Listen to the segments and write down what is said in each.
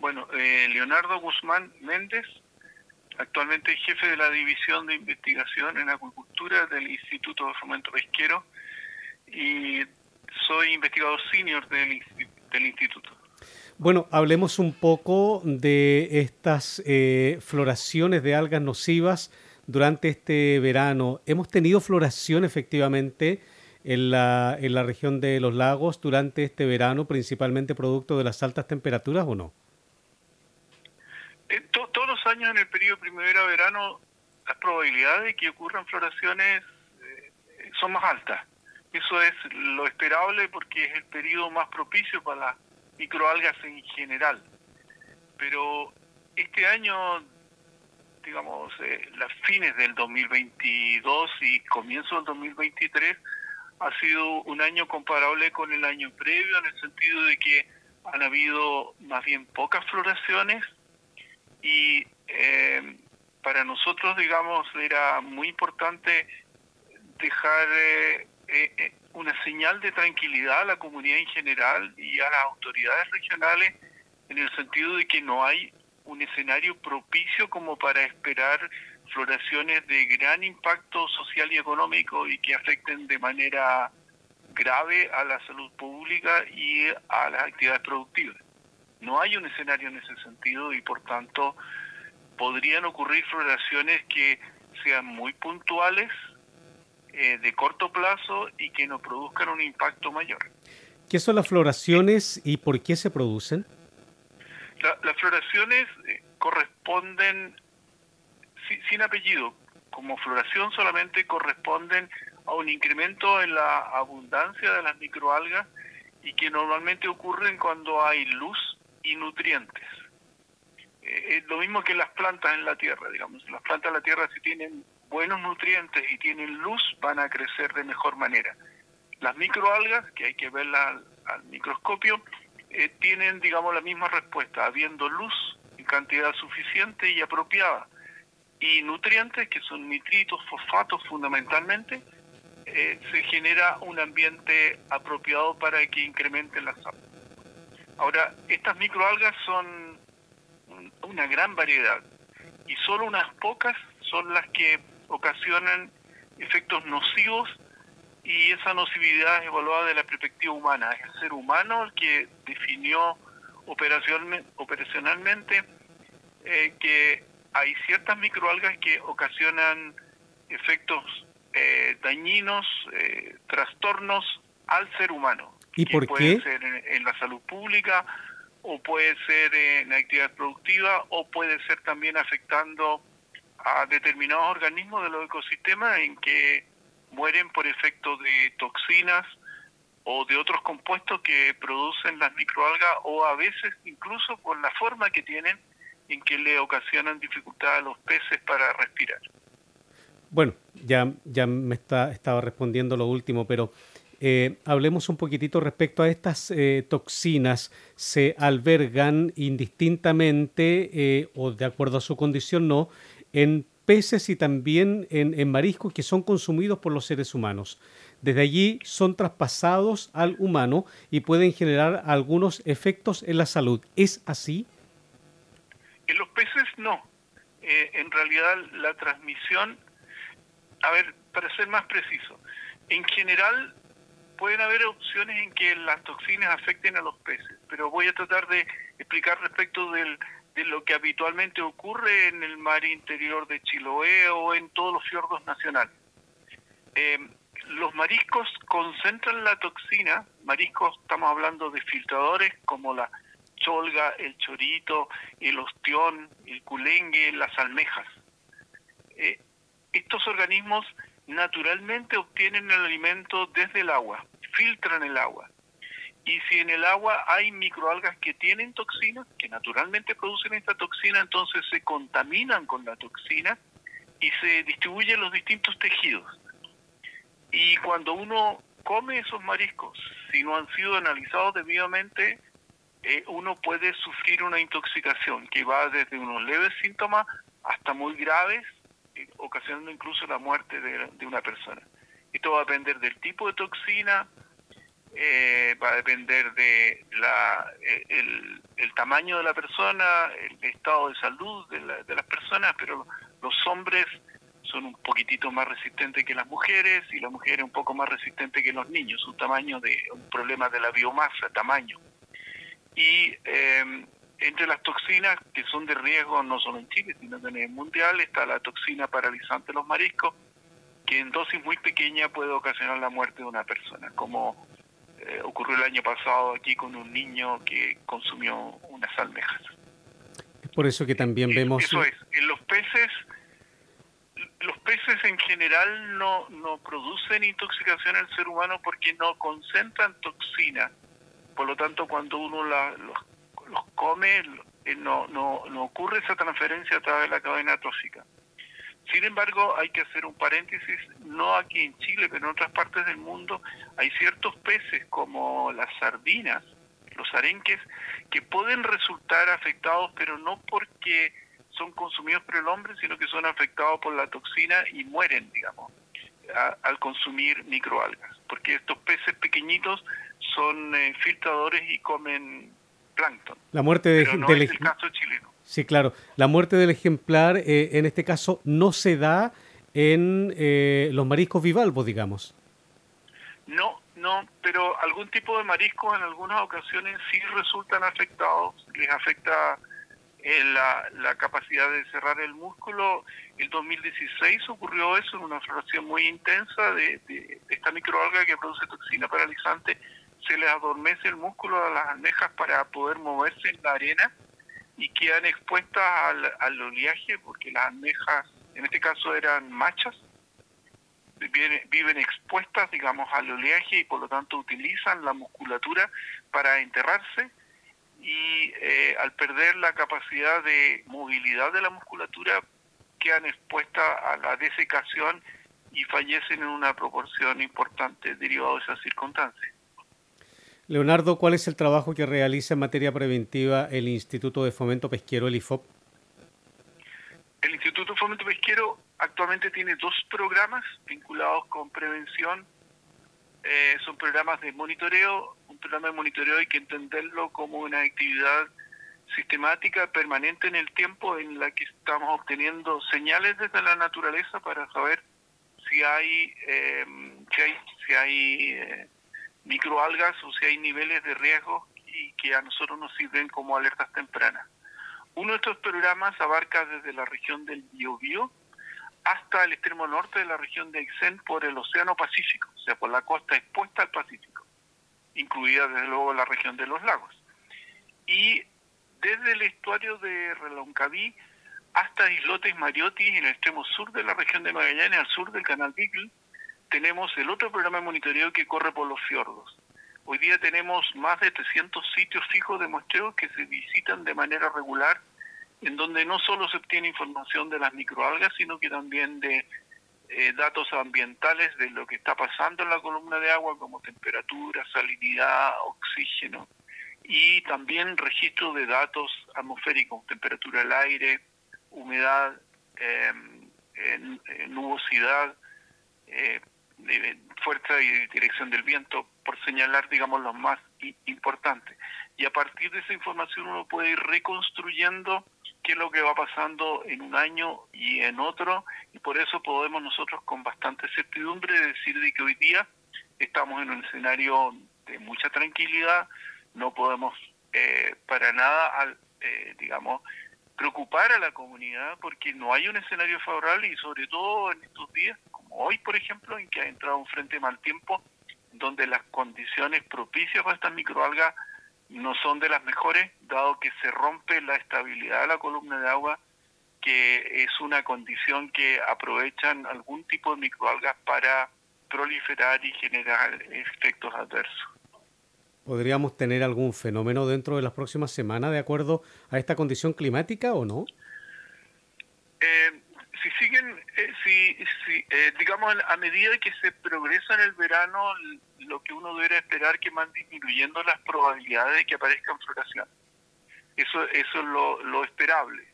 Bueno, eh, Leonardo Guzmán Méndez, actualmente jefe de la División de Investigación en Acuicultura del Instituto de Fomento Pesquero y soy investigador senior del, instituto. Bueno, hablemos un poco de estas eh, floraciones de algas nocivas durante este verano. ¿Hemos tenido floración efectivamente en la región de los lagos durante este verano, principalmente producto de las altas temperaturas o no? Años en el periodo primavera-verano las probabilidades de que ocurran floraciones eh, son más altas. Eso es lo esperable porque es el periodo más propicio para las microalgas en general. Pero este año, digamos, eh, las fines del 2022 y comienzo del 2023 ha sido un año comparable con el año previo en el sentido de que han habido más bien pocas floraciones y eh, para nosotros, digamos, era muy importante dejar eh, eh, una señal de tranquilidad a la comunidad en general y a las autoridades regionales en el sentido de que no hay un escenario propicio como para esperar floraciones de gran impacto social y económico y que afecten de manera grave a la salud pública y a las actividades productivas. No hay un escenario en ese sentido y por tanto podrían ocurrir floraciones que sean muy puntuales, eh, de corto plazo y que no produzcan un impacto mayor. ¿Qué son las floraciones y por qué se producen? las floraciones eh, corresponden, sin apellido, como floración solamente corresponden a un incremento en la abundancia de las microalgas y que normalmente ocurren cuando hay luz y nutrientes. Eh, lo mismo que las plantas en la tierra, digamos. Las plantas en la tierra si tienen buenos nutrientes y tienen luz van a crecer de mejor manera. Las microalgas, que hay que verlas al, microscopio, eh, tienen, digamos, la misma respuesta, habiendo luz en cantidad suficiente y apropiada y nutrientes, que son nitritos, fosfatos fundamentalmente, eh, se genera un ambiente apropiado para que incrementen la salud. Ahora, estas microalgas son una gran variedad y solo unas pocas son las que ocasionan efectos nocivos y esa nocividad es evaluada de la perspectiva humana. Es el ser humano el que definió operacionalmente eh, que hay ciertas microalgas que ocasionan efectos eh, dañinos, eh, trastornos al ser humano. ¿Y por puede ser en, la salud pública, o puede ser en la actividad productiva, o puede ser también afectando a determinados organismos de los ecosistemas en que mueren por efecto de toxinas o de otros compuestos que producen las microalgas o a veces incluso por la forma que tienen en que le ocasionan dificultad a los peces para respirar. Bueno, ya, ya me está, estaba respondiendo lo último, pero eh, hablemos un poquitito respecto a estas eh, toxinas. ¿Se albergan indistintamente eh, o de acuerdo a su condición no en peces y también en, mariscos que son consumidos por los seres humanos. Desde allí son traspasados al humano y pueden generar algunos efectos en la salud. ¿Es así? En los peces no. En realidad la transmisión, a ver, para ser más preciso, en general pueden haber opciones en que las toxinas afecten a los peces, pero voy a tratar de explicar respecto de lo que habitualmente ocurre en el mar interior de Chiloé o en todos los fiordos nacionales. Eh, los mariscos concentran la toxina, mariscos estamos hablando de filtradores como la cholga, el chorito, el ostión, el culengue, las almejas. Eh, estos organismos naturalmente obtienen el alimento desde el agua, filtran el agua y si en el agua hay microalgas que tienen toxinas, que naturalmente producen esta toxina, entonces se contaminan con la toxina y se distribuyen los distintos tejidos. Y cuando uno come esos mariscos, si no han sido analizados debidamente, eh, uno puede sufrir una intoxicación que va desde unos leves síntomas hasta muy graves, eh, ocasionando incluso la muerte de, de una persona. Esto va a depender del tipo de toxina, eh, va a depender de la, eh, el, tamaño de la persona, el estado de salud de, de las personas, pero los hombres son un poquitito más resistentes que las mujeres y las mujeres un poco más resistentes que los niños, un tamaño de un problema de la biomasa, tamaño. Y eh, entre las toxinas que son de riesgo no solo en Chile, sino en el mundial, está la toxina paralizante de los mariscos, que en dosis muy pequeña puede ocasionar la muerte de una persona, como eh, ocurrió el año pasado aquí con un niño que consumió unas almejas. Es por eso que también vemos... Eso es, en los peces los peces en general no, no producen intoxicación al ser humano porque no concentran toxina. Por lo tanto, cuando uno los, los, come, eh, no, no, no ocurre esa transferencia a través de la cadena trófica. Sin embargo, hay que hacer un paréntesis, no aquí en Chile, pero en otras partes del mundo, hay ciertos peces como las sardinas, los arenques, que pueden resultar afectados, pero no porque son consumidos por el hombre, sino que son afectados por la toxina y mueren, digamos, al consumir microalgas. Porque estos peces pequeñitos son eh, filtradores y comen plancton. La muerte de, no del es el caso chileno. Sí, claro. La muerte del ejemplar, eh, en este caso, no se da en eh, los mariscos bivalvos, digamos. No, no, pero algún tipo de mariscos en algunas ocasiones sí resultan afectados, les afecta la, la, capacidad de cerrar el músculo. El 2016 ocurrió eso en una floración muy intensa de, esta microalga que produce toxina paralizante. Se les adormece el músculo a las almejas para poder moverse en la arena y quedan expuestas al, oleaje porque las almejas, en este caso eran machas, viven, viven expuestas, digamos, al oleaje y por lo tanto utilizan la musculatura para enterrarse y eh, al perder la capacidad de movilidad de la musculatura quedan expuestas a la desecación y fallecen en una proporción importante derivado de esas circunstancias. Leonardo, ¿cuál es el trabajo que realiza en materia preventiva el Instituto de Fomento Pesquero, el IFOP? El Instituto de Fomento Pesquero actualmente tiene dos programas vinculados con prevención. Eh, son programas de monitoreo programa de monitoreo hay que entenderlo como una actividad sistemática, permanente en el tiempo, en la que estamos obteniendo señales desde la naturaleza para saber si hay, eh, si hay, si hay eh, microalgas o si hay niveles de riesgo y que a nosotros nos sirven como alertas tempranas. Uno de estos programas abarca desde la región del Biobío hasta el extremo norte de la región de Aysén por el Océano Pacífico, o sea, por la costa expuesta al Pacífico incluida desde luego la región de los lagos. Y desde el estuario de Reloncaví hasta Islotes Mariotti, en el extremo sur de la región de Magallanes, al sur del canal Beagle, tenemos el otro programa de monitoreo que corre por los fiordos. Hoy día tenemos más de 300 sitios fijos de muestreo que se visitan de manera regular, en donde no solo se obtiene información de las microalgas, sino que también de eh, datos ambientales de lo que está pasando en la columna de agua, como temperatura, salinidad, oxígeno, y también registro de datos atmosféricos, temperatura del aire, humedad, em, nubosidad, eh, fuerza y dirección del viento, por señalar, digamos, los más importantes. Y a partir de esa información uno puede ir reconstruyendo qué es lo que va pasando en un año y en otro, y por eso podemos nosotros con bastante certidumbre decir de que hoy día estamos en un escenario de mucha tranquilidad, no podemos eh, para nada, eh, digamos, preocupar a la comunidad porque no hay un escenario favorable y sobre todo en estos días, hoy por ejemplo, en que ha entrado un frente mal tiempo, donde las condiciones propicias para estas microalgas no son de las mejores, dado que se rompe la estabilidad de la columna de agua, que es una condición que aprovechan algún tipo de microalgas para proliferar y generar efectos adversos. ¿Podríamos tener algún fenómeno dentro de las próximas semanas de acuerdo a esta condición climática o no? Eh, si siguen, eh, si, si eh, digamos, a medida que se progresa en el verano, lo que uno debe esperar que van disminuyendo las probabilidades de que aparezcan floración. Eso, eso es lo, lo esperable.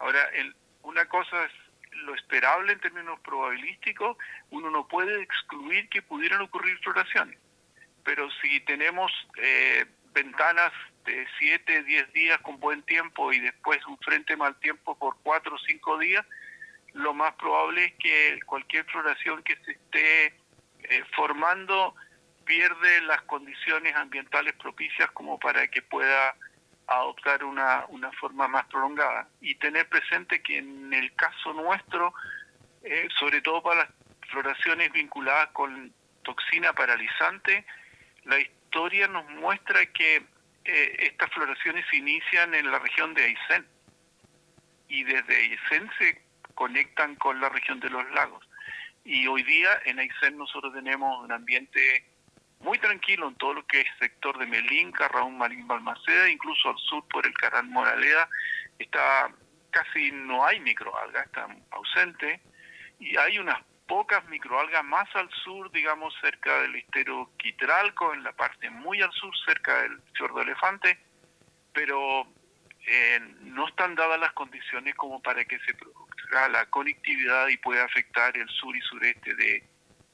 Ahora, el, una cosa es lo esperable en términos probabilísticos, uno no puede excluir que pudieran ocurrir floraciones. pero si tenemos eh, ventanas de 7, 10 días con buen tiempo y después un frente mal tiempo por 4 o 5 días, lo más probable es que cualquier floración que se esté eh, formando pierde las condiciones ambientales propicias como para que pueda adoptar una, una forma más prolongada. Y tener presente que en el caso nuestro, eh, sobre todo para las floraciones vinculadas con toxina paralizante, la historia nos muestra que eh, estas floraciones se inician en la región de Aysén y desde Aysén se conectan con la región de los lagos. Y hoy día en Aysén nosotros tenemos un ambiente muy tranquilo en todo lo que es sector de Melinca, Raúl Marín Balmaceda, incluso al sur por el Canal Moraleda, está casi no hay microalgas, está ausente, y hay unas pocas microalgas más al sur, digamos, cerca del estero Quitralco, en la parte muy al sur, cerca del fiordo Elefante, pero eh, no están dadas las condiciones como para que se produzca la conectividad y pueda afectar el sur y sureste de,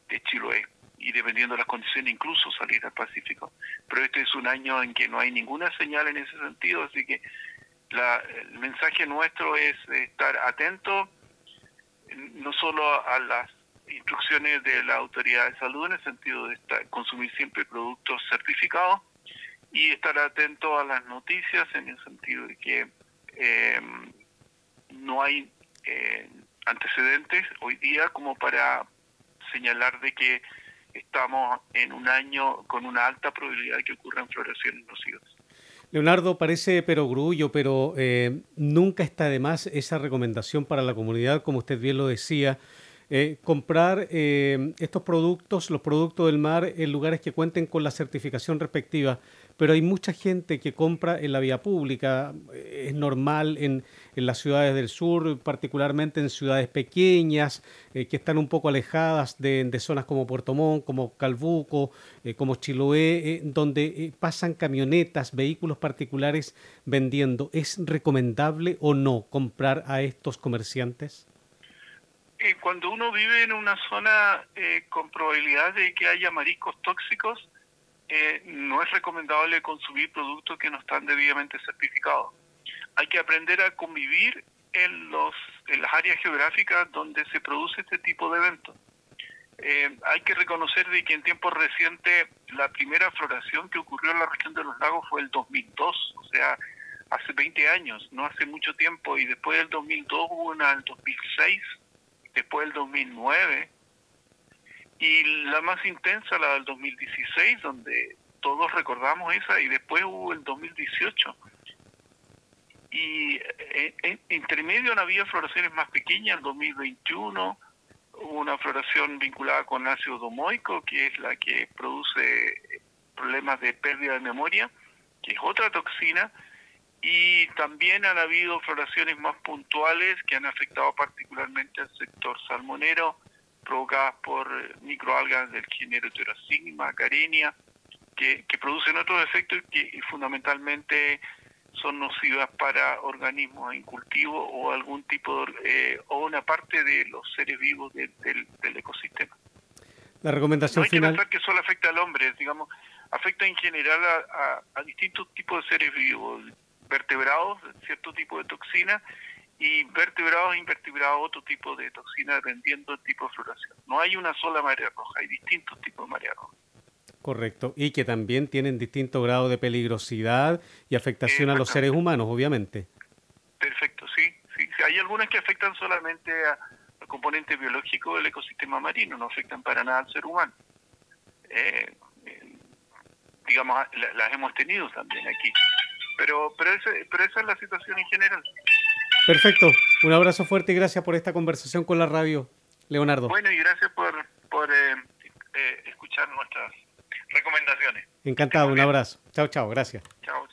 de Chiloé y dependiendo de las condiciones incluso salir al Pacífico. Pero este es un año en que no hay ninguna señal en ese sentido, así que la, el mensaje nuestro es estar atento no solo a las instrucciones de la autoridad de salud en el sentido de estar, consumir siempre productos certificados y estar atento a las noticias en el sentido de que eh, no hay eh, antecedentes hoy día como para señalar de que estamos en un año con una alta probabilidad de que ocurran floraciones nocivas. Leonardo, parece perogrullo, pero eh, nunca está de más esa recomendación para la comunidad, como usted bien lo decía, eh, comprar estos productos, los productos del mar, en lugares que cuenten con la certificación respectiva. Pero hay mucha gente que compra en la vía pública, es normal en, en las ciudades del sur, particularmente en ciudades pequeñas, eh, que están un poco alejadas de, zonas como Puerto Montt, como Calbuco, como Chiloé, donde pasan camionetas, vehículos particulares vendiendo. ¿Es recomendable o no comprar a estos comerciantes? Eh, cuando uno vive en una zona eh, con probabilidad de que haya mariscos tóxicos, eh, no es recomendable consumir productos que no están debidamente certificados. Hay que aprender a convivir en, los, en las áreas geográficas donde se produce este tipo de eventos. hay que reconocer de que en tiempos recientes la primera floración que ocurrió en la región de los lagos fue el 2002, o sea, hace 20 años, no hace mucho tiempo, y después del 2002 hubo una en el 2006 después del 2009 y la más intensa, la del 2016, donde todos recordamos esa, y después hubo el 2018. Y eh, en, intermedio no había floraciones más pequeñas, en 2021 hubo una floración vinculada con ácido domoico, que es la que produce problemas de pérdida de memoria, que es otra toxina, y también han habido floraciones más puntuales que han afectado particularmente al sector salmonero, provocadas por microalgas del género Pterosigma, carenia, que, que producen otros efectos que fundamentalmente son nocivas para organismos en cultivo o algún tipo de, eh, o una parte de los seres vivos del, del, ecosistema. La recomendación no hay final. que pensar que solo afecta al hombre, digamos, afecta en general a, a, a distintos tipos de seres vivos, vertebrados, cierto tipo de toxina, y vertebrados e invertebrados otro tipo de toxina dependiendo del tipo de floración. No hay una sola marea roja, hay distintos tipos de marea roja. Correcto, y que también tienen distinto grado de peligrosidad y afectación a los seres humanos, obviamente. Perfecto, sí, sí. Hay algunas que afectan solamente a, al componente biológico del ecosistema marino, no afectan para nada al ser humano. Eh, eh, digamos, las hemos tenido también aquí. Pero, pero, ese, pero esa es la situación en general. Perfecto. Un abrazo fuerte y gracias por esta conversación con la radio, Leonardo. Bueno, y gracias por, por eh, eh, escuchar nuestras recomendaciones. Encantado, un abrazo. Chao, chao, gracias. Chao.